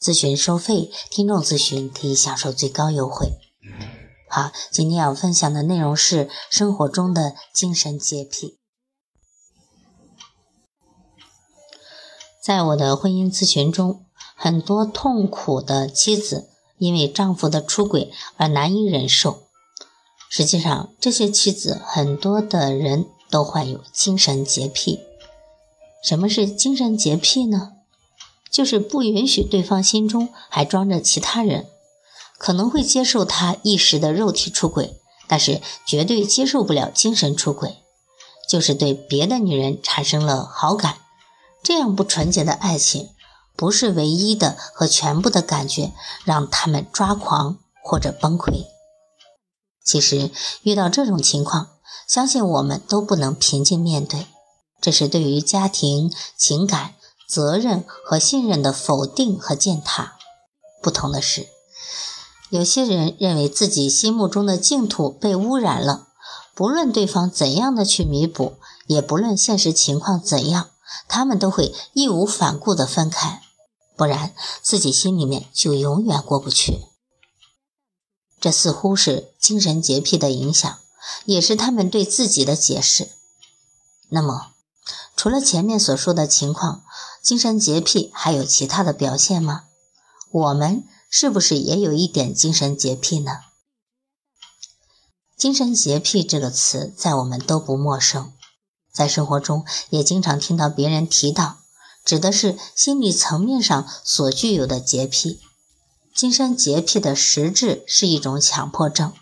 咨询收费，听众咨询可以享受最高优惠。好，今天要分享的内容是生活中的精神洁癖。在我的婚姻咨询中，很多痛苦的妻子因为丈夫的出轨而难以忍受。实际上，这些妻子很多的人都患有精神洁癖。什么是精神洁癖呢？就是不允许对方心中还装着其他人。可能会接受他一时的肉体出轨，但是绝对接受不了精神出轨，就是对别的女人产生了好感。这样不纯洁的爱情，不是唯一的和全部的感觉，让他们抓狂或者崩溃。其实遇到这种情况，相信我们都不能平静面对，这是对于家庭、情感、责任和信任的否定和践踏。不同的是。有些人认为自己心目中的净土被污染了，不论对方怎样的去弥补，也不论现实情况怎样，他们都会义无反顾地分开，不然自己心里面就永远过不去。这似乎是精神洁癖的影响，也是他们对自己的解释。那么，除了前面所说的情况，精神洁癖还有其他的表现吗？我们。是不是也有一点精神洁癖呢？精神洁癖这个词在我们都不陌生，在生活中也经常听到别人提到，指的是心理层面上所具有的洁癖。精神洁癖的实质是一种强迫症，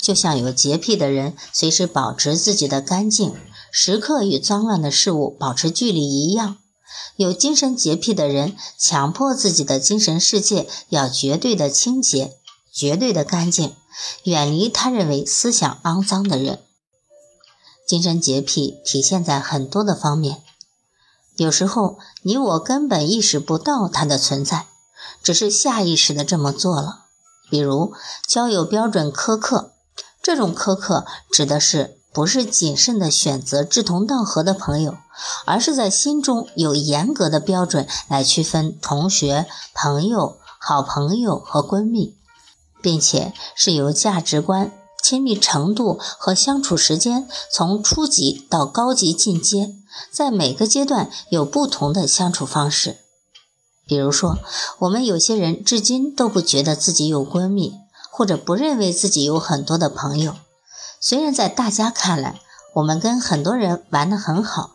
就像有洁癖的人随时保持自己的干净，时刻与脏乱的事物保持距离一样。有精神洁癖的人，强迫自己的精神世界要绝对的清洁、绝对的干净，远离他认为思想肮脏的人。精神洁癖体现在很多的方面，有时候你我根本意识不到它的存在，只是下意识的这么做了。比如交友标准苛刻，这种苛刻指的是。不是谨慎的选择志同道合的朋友，而是在心中有严格的标准来区分同学、朋友、好朋友和闺蜜，并且是由价值观、亲密程度和相处时间从初级到高级进阶，在每个阶段有不同的相处方式。比如说，我们有些人至今都不觉得自己有闺蜜，或者不认为自己有很多的朋友。虽然在大家看来，我们跟很多人玩得很好，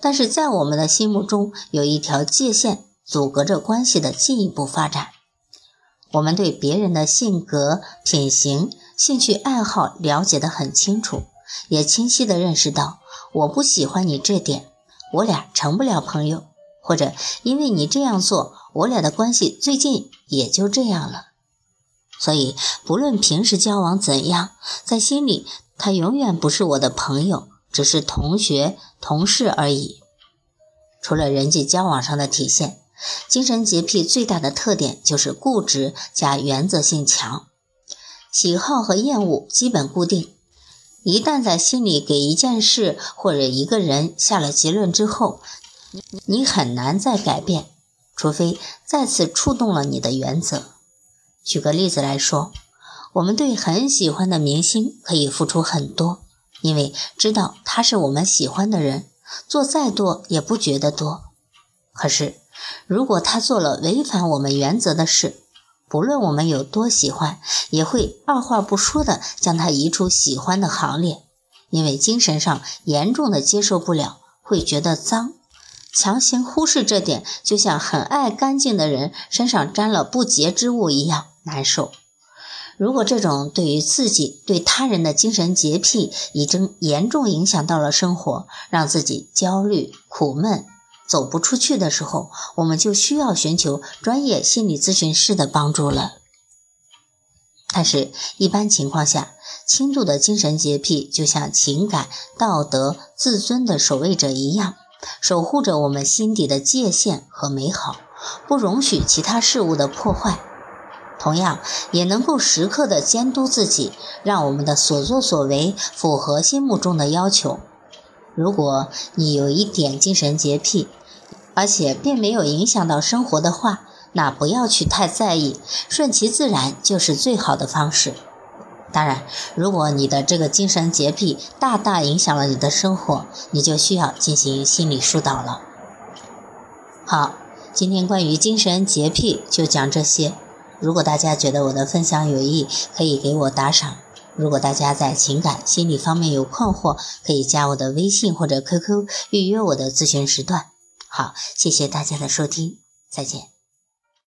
但是在我们的心目中有一条界限，阻隔着关系的进一步发展。我们对别人的性格、品行、兴趣爱好了解得很清楚，也清晰地认识到，我不喜欢你这点，我俩成不了朋友，或者因为你这样做，我俩的关系最近也就这样了。所以，不论平时交往怎样，在心里。他永远不是我的朋友，只是同学、同事而已。除了人际交往上的体现，精神洁癖最大的特点就是固执加原则性强，喜好和厌恶基本固定。一旦在心里给一件事或者一个人下了结论之后，你很难再改变，除非再次触动了你的原则。举个例子来说。我们对很喜欢的明星可以付出很多，因为知道他是我们喜欢的人，做再多也不觉得多。可是，如果他做了违反我们原则的事，不论我们有多喜欢，也会二话不说的将他移出喜欢的行列，因为精神上严重的接受不了，会觉得脏，强行忽视这点，就像很爱干净的人身上沾了不洁之物一样难受。如果这种对于自己、对他人的精神洁癖已经严重影响到了生活，让自己焦虑、苦闷、走不出去的时候，我们就需要寻求专业心理咨询师的帮助了。但是，一般情况下，轻度的精神洁癖就像情感、道德、自尊的守卫者一样，守护着我们心底的界限和美好，不容许其他事物的破坏。同样，也能够时刻的监督自己，让我们的所作所为符合心目中的要求。如果你有一点精神洁癖，而且并没有影响到生活的话，那不要去太在意，顺其自然就是最好的方式。当然，如果你的这个精神洁癖大大影响了你的生活，你就需要进行心理疏导了。好，今天关于精神洁癖就讲这些。如果大家觉得我的分享有益，可以给我打赏。如果大家在情感、心理方面有困惑，可以加我的微信或者 QQ 预约我的咨询时段。好，谢谢大家的收听，再见。